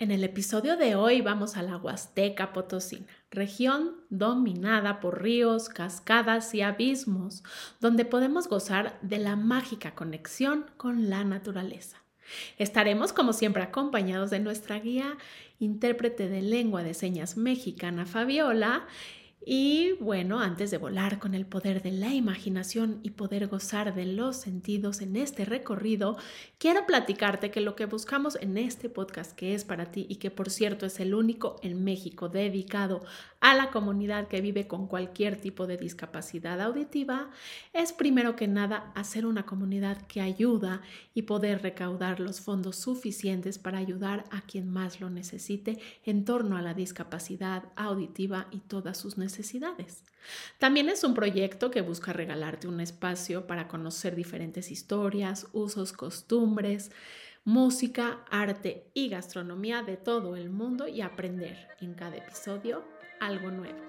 En el episodio de hoy vamos a la Huasteca Potosina, región dominada por ríos, cascadas y abismos, donde podemos gozar de la mágica conexión con la naturaleza. Estaremos como siempre acompañados de nuestra guía intérprete de lengua de señas mexicana Fabiola y bueno, antes de volar con el poder de la imaginación y poder gozar de los sentidos en este recorrido, quiero platicarte que lo que buscamos en este podcast que es para ti y que por cierto es el único en México dedicado a la comunidad que vive con cualquier tipo de discapacidad auditiva, es primero que nada hacer una comunidad que ayuda y poder recaudar los fondos suficientes para ayudar a quien más lo necesite en torno a la discapacidad auditiva y todas sus necesidades También es un proyecto que busca regalarte un espacio para conocer diferentes historias, usos, costumbres, música, arte y gastronomía de todo el mundo y aprender en cada episodio algo nuevo.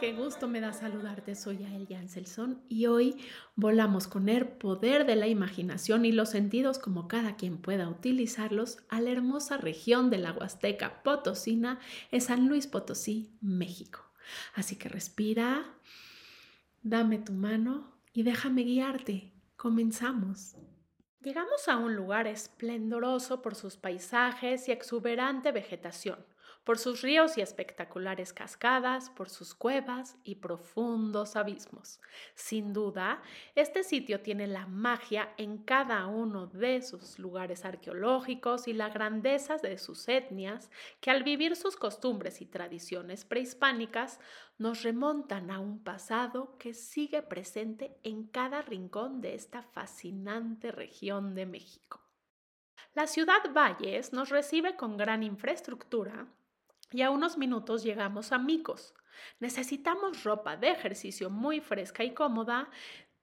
Qué gusto me da saludarte. Soy Ael Janselson y hoy volamos con el poder de la imaginación y los sentidos como cada quien pueda utilizarlos a la hermosa región de la Huasteca Potosina en San Luis Potosí, México. Así que respira, dame tu mano y déjame guiarte. Comenzamos. Llegamos a un lugar esplendoroso por sus paisajes y exuberante vegetación por sus ríos y espectaculares cascadas, por sus cuevas y profundos abismos. Sin duda, este sitio tiene la magia en cada uno de sus lugares arqueológicos y la grandeza de sus etnias que al vivir sus costumbres y tradiciones prehispánicas nos remontan a un pasado que sigue presente en cada rincón de esta fascinante región de México. La ciudad Valles nos recibe con gran infraestructura y a unos minutos llegamos a Micos. Necesitamos ropa de ejercicio muy fresca y cómoda.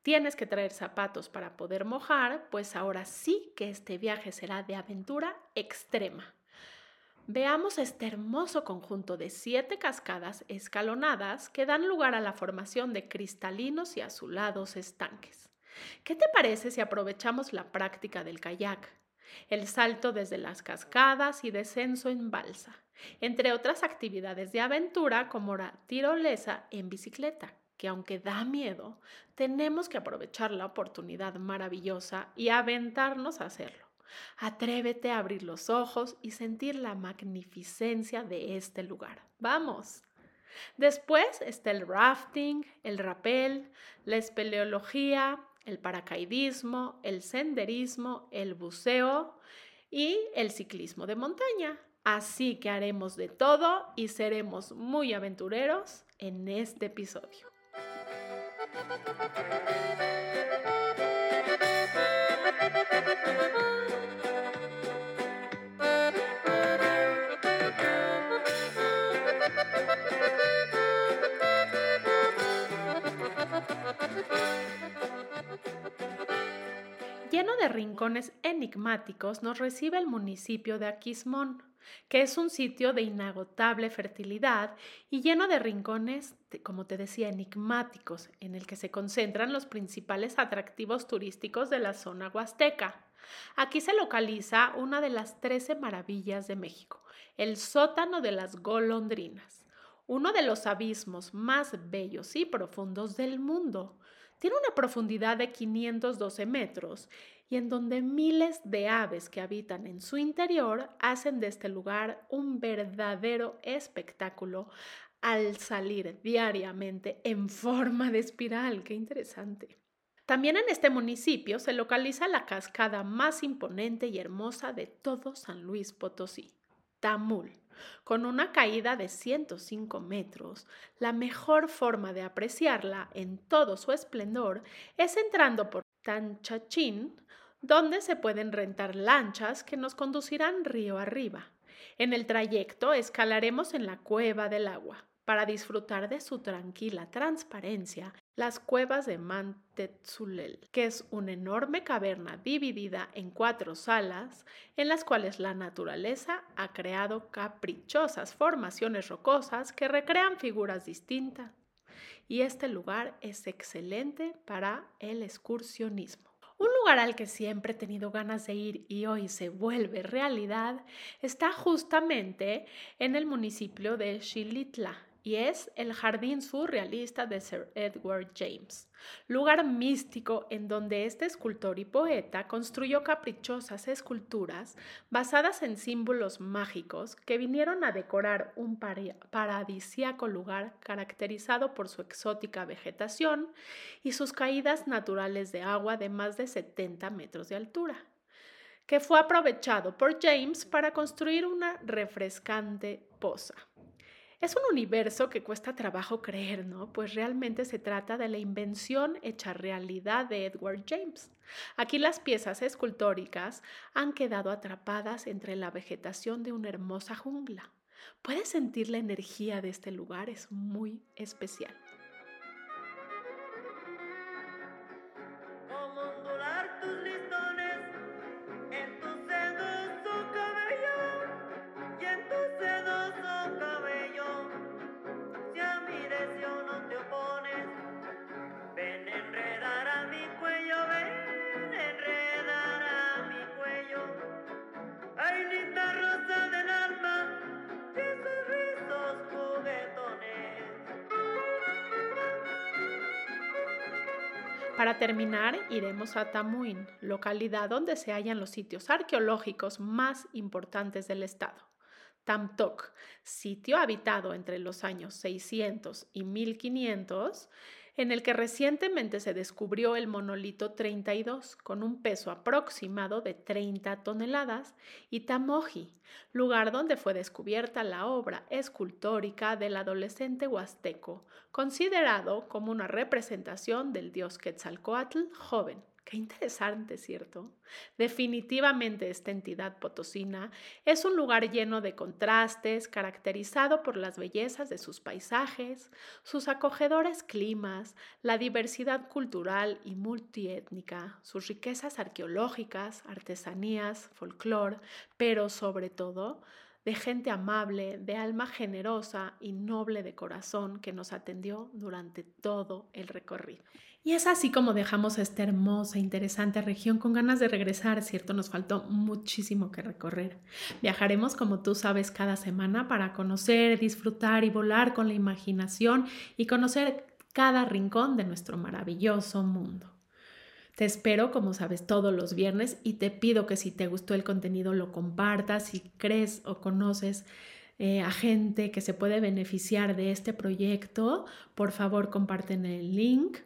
Tienes que traer zapatos para poder mojar, pues ahora sí que este viaje será de aventura extrema. Veamos este hermoso conjunto de siete cascadas escalonadas que dan lugar a la formación de cristalinos y azulados estanques. ¿Qué te parece si aprovechamos la práctica del kayak? El salto desde las cascadas y descenso en balsa entre otras actividades de aventura como la tirolesa en bicicleta, que aunque da miedo, tenemos que aprovechar la oportunidad maravillosa y aventarnos a hacerlo. Atrévete a abrir los ojos y sentir la magnificencia de este lugar. ¡Vamos! Después está el rafting, el rappel, la espeleología, el paracaidismo, el senderismo, el buceo y el ciclismo de montaña. Así que haremos de todo y seremos muy aventureros en este episodio. Rincones enigmáticos nos recibe el municipio de Aquismón que es un sitio de inagotable fertilidad y lleno de rincones, como te decía, enigmáticos, en el que se concentran los principales atractivos turísticos de la zona huasteca. Aquí se localiza una de las trece maravillas de México, el sótano de las golondrinas, uno de los abismos más bellos y profundos del mundo. Tiene una profundidad de 512 metros y en donde miles de aves que habitan en su interior hacen de este lugar un verdadero espectáculo al salir diariamente en forma de espiral. Qué interesante. También en este municipio se localiza la cascada más imponente y hermosa de todo San Luis Potosí, Tamul. Con una caída de 105 metros, la mejor forma de apreciarla en todo su esplendor es entrando por Tanchachín, donde se pueden rentar lanchas que nos conducirán río arriba. En el trayecto escalaremos en la cueva del agua para disfrutar de su tranquila transparencia las cuevas de Mantetzulel, que es una enorme caverna dividida en cuatro salas en las cuales la naturaleza ha creado caprichosas formaciones rocosas que recrean figuras distintas. Y este lugar es excelente para el excursionismo. Un lugar al que siempre he tenido ganas de ir y hoy se vuelve realidad está justamente en el municipio de Xilitla, y es el Jardín Surrealista de Sir Edward James, lugar místico en donde este escultor y poeta construyó caprichosas esculturas basadas en símbolos mágicos que vinieron a decorar un paradisíaco lugar caracterizado por su exótica vegetación y sus caídas naturales de agua de más de 70 metros de altura que fue aprovechado por James para construir una refrescante poza. Es un universo que cuesta trabajo creer, ¿no? Pues realmente se trata de la invención hecha realidad de Edward James. Aquí las piezas escultóricas han quedado atrapadas entre la vegetación de una hermosa jungla. Puedes sentir la energía de este lugar, es muy especial. Para terminar, iremos a Tamuín, localidad donde se hallan los sitios arqueológicos más importantes del estado. Tamtok, sitio habitado entre los años 600 y 1500, en el que recientemente se descubrió el monolito 32 con un peso aproximado de 30 toneladas, y Tamoji, lugar donde fue descubierta la obra escultórica del adolescente huasteco, considerado como una representación del dios Quetzalcoatl joven. Qué interesante, ¿cierto? Definitivamente esta entidad potosina es un lugar lleno de contrastes, caracterizado por las bellezas de sus paisajes, sus acogedores climas, la diversidad cultural y multiétnica, sus riquezas arqueológicas, artesanías, folclor, pero sobre todo de gente amable, de alma generosa y noble de corazón que nos atendió durante todo el recorrido. Y es así como dejamos esta hermosa, interesante región con ganas de regresar, ¿cierto? Nos faltó muchísimo que recorrer. Viajaremos, como tú sabes, cada semana para conocer, disfrutar y volar con la imaginación y conocer cada rincón de nuestro maravilloso mundo. Te espero, como sabes, todos los viernes y te pido que si te gustó el contenido lo compartas, si crees o conoces eh, a gente que se puede beneficiar de este proyecto, por favor comparten el link.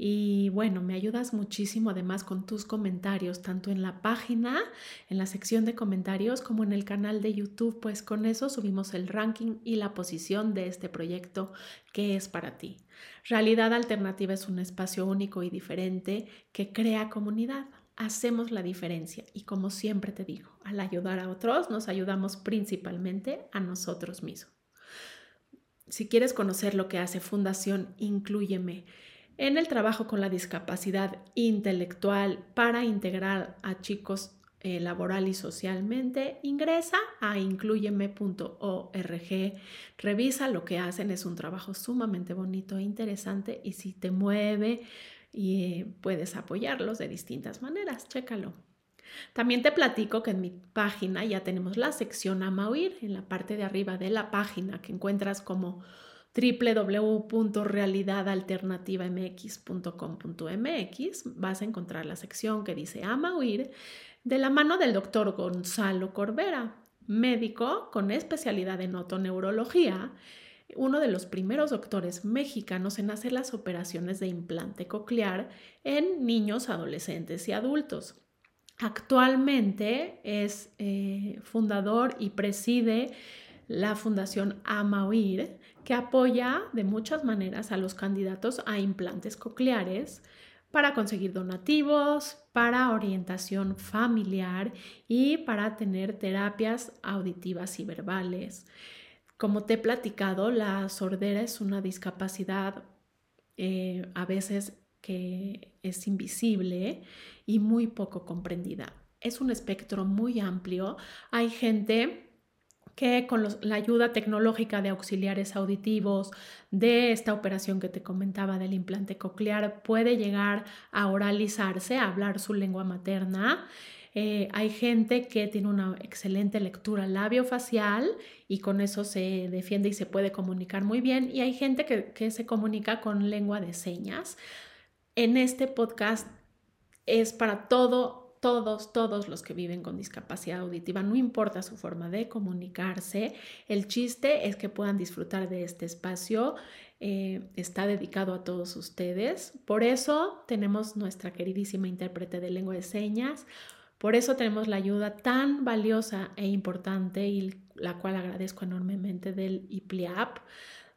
Y bueno, me ayudas muchísimo además con tus comentarios, tanto en la página, en la sección de comentarios, como en el canal de YouTube, pues con eso subimos el ranking y la posición de este proyecto que es para ti. Realidad Alternativa es un espacio único y diferente que crea comunidad. Hacemos la diferencia y como siempre te digo, al ayudar a otros nos ayudamos principalmente a nosotros mismos. Si quieres conocer lo que hace Fundación Incluyeme, en el trabajo con la discapacidad intelectual para integrar a chicos eh, laboral y socialmente, ingresa a incluyeme.org, revisa lo que hacen, es un trabajo sumamente bonito e interesante y si te mueve y eh, puedes apoyarlos de distintas maneras, chécalo. También te platico que en mi página ya tenemos la sección Amauir en la parte de arriba de la página que encuentras como www.realidadalternativamx.com.mx vas a encontrar la sección que dice Ama de la mano del doctor Gonzalo Corbera, médico con especialidad en otoneurología, uno de los primeros doctores mexicanos en hacer las operaciones de implante coclear en niños, adolescentes y adultos. Actualmente es eh, fundador y preside la Fundación Amauir, que apoya de muchas maneras a los candidatos a implantes cocleares para conseguir donativos, para orientación familiar y para tener terapias auditivas y verbales. Como te he platicado, la sordera es una discapacidad eh, a veces que es invisible y muy poco comprendida. Es un espectro muy amplio. Hay gente que con la ayuda tecnológica de auxiliares auditivos, de esta operación que te comentaba del implante coclear, puede llegar a oralizarse, a hablar su lengua materna eh, hay gente que tiene una excelente lectura labio-facial y con eso se defiende y se puede comunicar muy bien. Y hay gente que, se comunica con lengua de señas. En este podcast es para todo, todos, todos los que viven con discapacidad auditiva, no importa su forma de comunicarse, el chiste es que puedan disfrutar de este espacio, eh, está dedicado a todos ustedes. Por eso tenemos nuestra queridísima intérprete de lengua de señas, por eso tenemos la ayuda tan valiosa e importante y la cual agradezco enormemente del IPLIAP,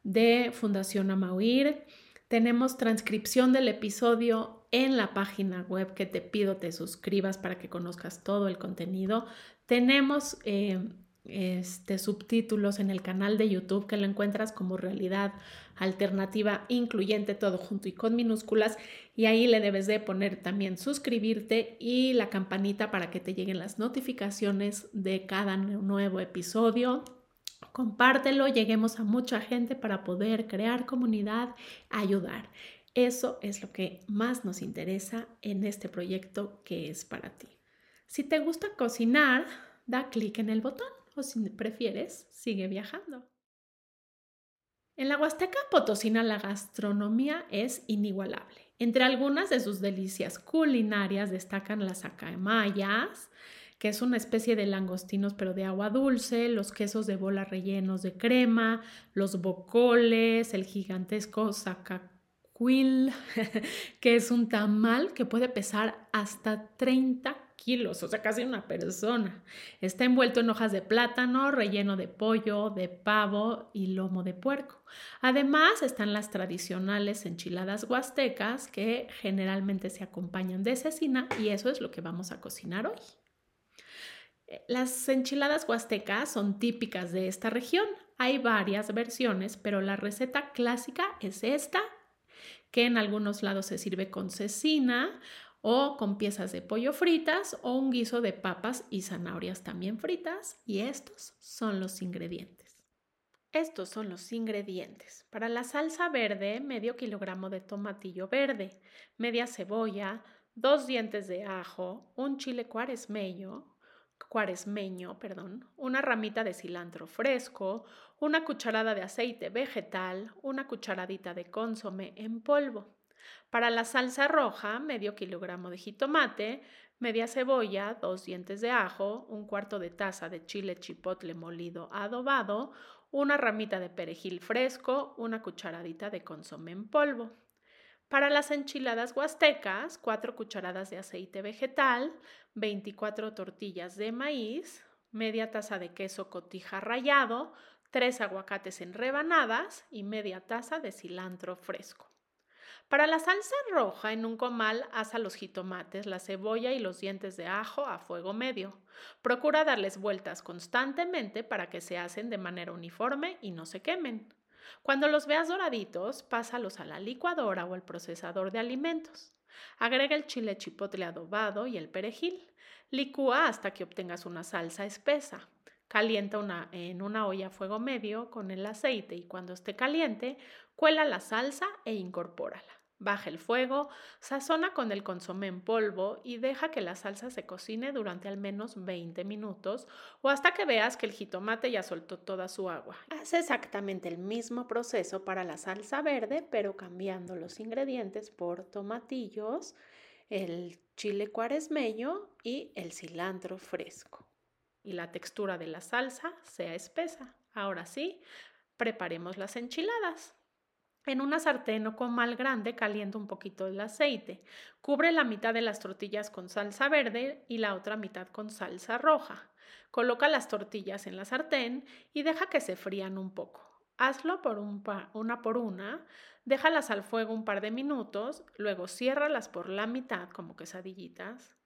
de Fundación Amauir. Tenemos transcripción del episodio en la página web que te pido te suscribas para que conozcas todo el contenido. Tenemos eh, este, subtítulos en el canal de YouTube que lo encuentras como realidad alternativa incluyente todo junto y con minúsculas y ahí le debes de poner también suscribirte y la campanita para que te lleguen las notificaciones de cada nuevo episodio. Compártelo, lleguemos a mucha gente para poder crear comunidad, ayudar. Eso es lo que más nos interesa en este proyecto que es para ti. Si te gusta cocinar, da clic en el botón o si prefieres, sigue viajando. En la Huasteca Potosina la gastronomía es inigualable. Entre algunas de sus delicias culinarias destacan las acamayas, que es una especie de langostinos pero de agua dulce, los quesos de bola rellenos de crema, los bocoles, el gigantesco zacacuil, que es un tamal que puede pesar hasta 30 kilos, o sea, casi una persona. Está envuelto en hojas de plátano, relleno de pollo, de pavo y lomo de puerco. Además, están las tradicionales enchiladas huastecas que generalmente se acompañan de cecina y eso es lo que vamos a cocinar hoy. Eh, las enchiladas huastecas son típicas de esta región. Hay varias versiones, pero la receta clásica es esta, que en algunos lados se sirve con cecina o con piezas de pollo fritas o un guiso de papas y zanahorias también fritas y estos son los ingredientes. Estos son los ingredientes. Para la salsa verde, medio kilogramo de tomatillo verde, media cebolla, dos dientes de ajo, un chile cuaresmeño, cuaresmeño, perdón, una ramita de cilantro fresco, una cucharada de aceite vegetal, una cucharadita de consome en polvo. Para la salsa roja, medio kilogramo de jitomate, media cebolla, dos dientes de ajo, un cuarto de taza de chile chipotle molido adobado, una ramita de perejil fresco, una cucharadita de consomé en polvo. Para las enchiladas huastecas, cuatro cucharadas de aceite vegetal, 24 tortillas de maíz, media taza de queso cotija rallado, tres aguacates en rebanadas y media taza de cilantro fresco. Para la salsa roja, en un comal asa los jitomates, la cebolla y los dientes de ajo a fuego medio. Procura darles vueltas constantemente para que se hacen de manera uniforme y no se quemen. Cuando los veas doraditos, pásalos a la licuadora o al procesador de alimentos. Agrega el chile chipotle adobado y el perejil. Licúa hasta que obtengas una salsa espesa. Calienta una, en una olla a fuego medio con el aceite y cuando esté caliente, cuela la salsa e incorpórala. Baja el fuego, sazona con el consomé en polvo y deja que la salsa se cocine durante al menos 20 minutos o hasta que veas que el jitomate ya soltó toda su agua. Haz exactamente el mismo proceso para la salsa verde, pero cambiando los ingredientes por tomatillos, el chile cuaresmeño y el cilantro fresco. Y la textura de la salsa sea espesa. Ahora sí, preparemos las enchiladas. En una sartén o comal grande calienta un poquito el aceite. Cubre la mitad de las tortillas con salsa verde y la otra mitad con salsa roja. Coloca las tortillas en la sartén y deja que se frían un poco. Hazlo por una por una, déjalas al fuego un par de minutos, luego ciérralas por la mitad como quesadillitas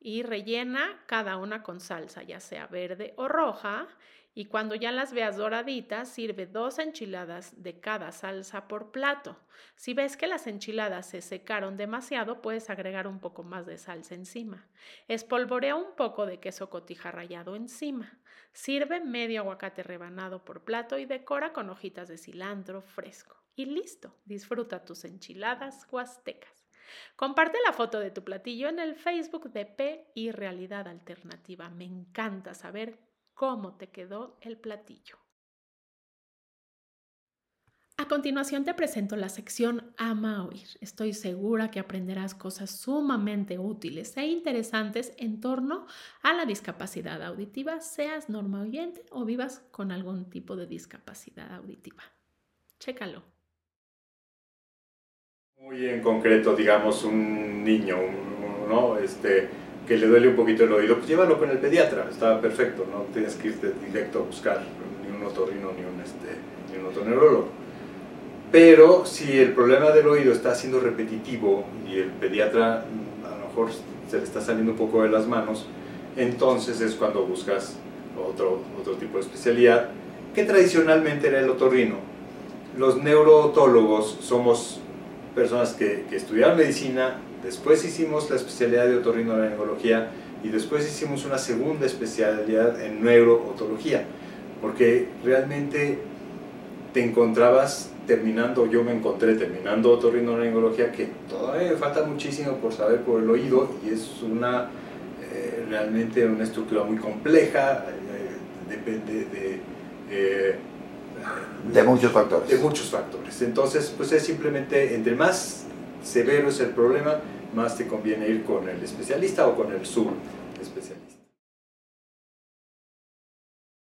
y rellena cada una con salsa, ya sea verde o roja, y cuando ya las veas doraditas, sirve dos enchiladas de cada salsa por plato. Si ves que las enchiladas se secaron demasiado, puedes agregar un poco más de salsa encima. Espolvorea un poco de queso cotija rallado encima. Sirve medio aguacate rebanado por plato y decora con hojitas de cilantro fresco. Y listo, disfruta tus enchiladas huastecas. Comparte la foto de tu platillo en el Facebook de P y Realidad Alternativa. Me encanta saber cómo te quedó el platillo. A continuación te presento la sección Ama Oír. Estoy segura que aprenderás cosas sumamente útiles e interesantes en torno a la discapacidad auditiva, seas norma oyente o vivas con algún tipo de discapacidad auditiva. Chécalo. Muy en concreto, digamos, un niño, ¿no? Este, que le duele un poquito el oído, pues llévalo con el pediatra, está perfecto, no tienes que irte directo a buscar ni un otorrino ni un, este, ni un otorrinolaringólogo. Pero si el problema del oído está siendo repetitivo y el pediatra a lo mejor se le está saliendo un poco de las manos, entonces es cuando buscas otro, otro tipo de especialidad, que tradicionalmente era el otorrino. Los neurootólogos somos personas que, que estudiaron medicina, Después hicimos la especialidad de otorrinolaringología y después hicimos una segunda especialidad en neurootología, porque realmente te encontrabas terminando, yo me encontré terminando otorrinolaringología, que todavía me falta muchísimo por saber por el oído y es una eh, realmente una estructura muy compleja, eh, depende de, eh, de muchos factores. De muchos factores. Entonces, pues es simplemente, entre más severo es el problema, más te conviene ir con el especialista o con el subespecialista.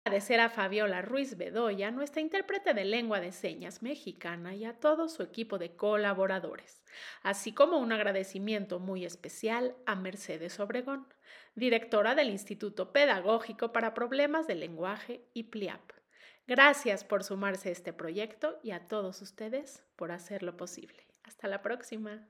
Agradecer a Fabiola Ruiz Bedoya, nuestra intérprete de lengua de señas mexicana, y a todo su equipo de colaboradores, así como un agradecimiento muy especial a Mercedes Obregón, directora del Instituto Pedagógico para Problemas de Lenguaje y PLIAP. Gracias por sumarse a este proyecto y a todos ustedes por hacerlo posible. Hasta la próxima.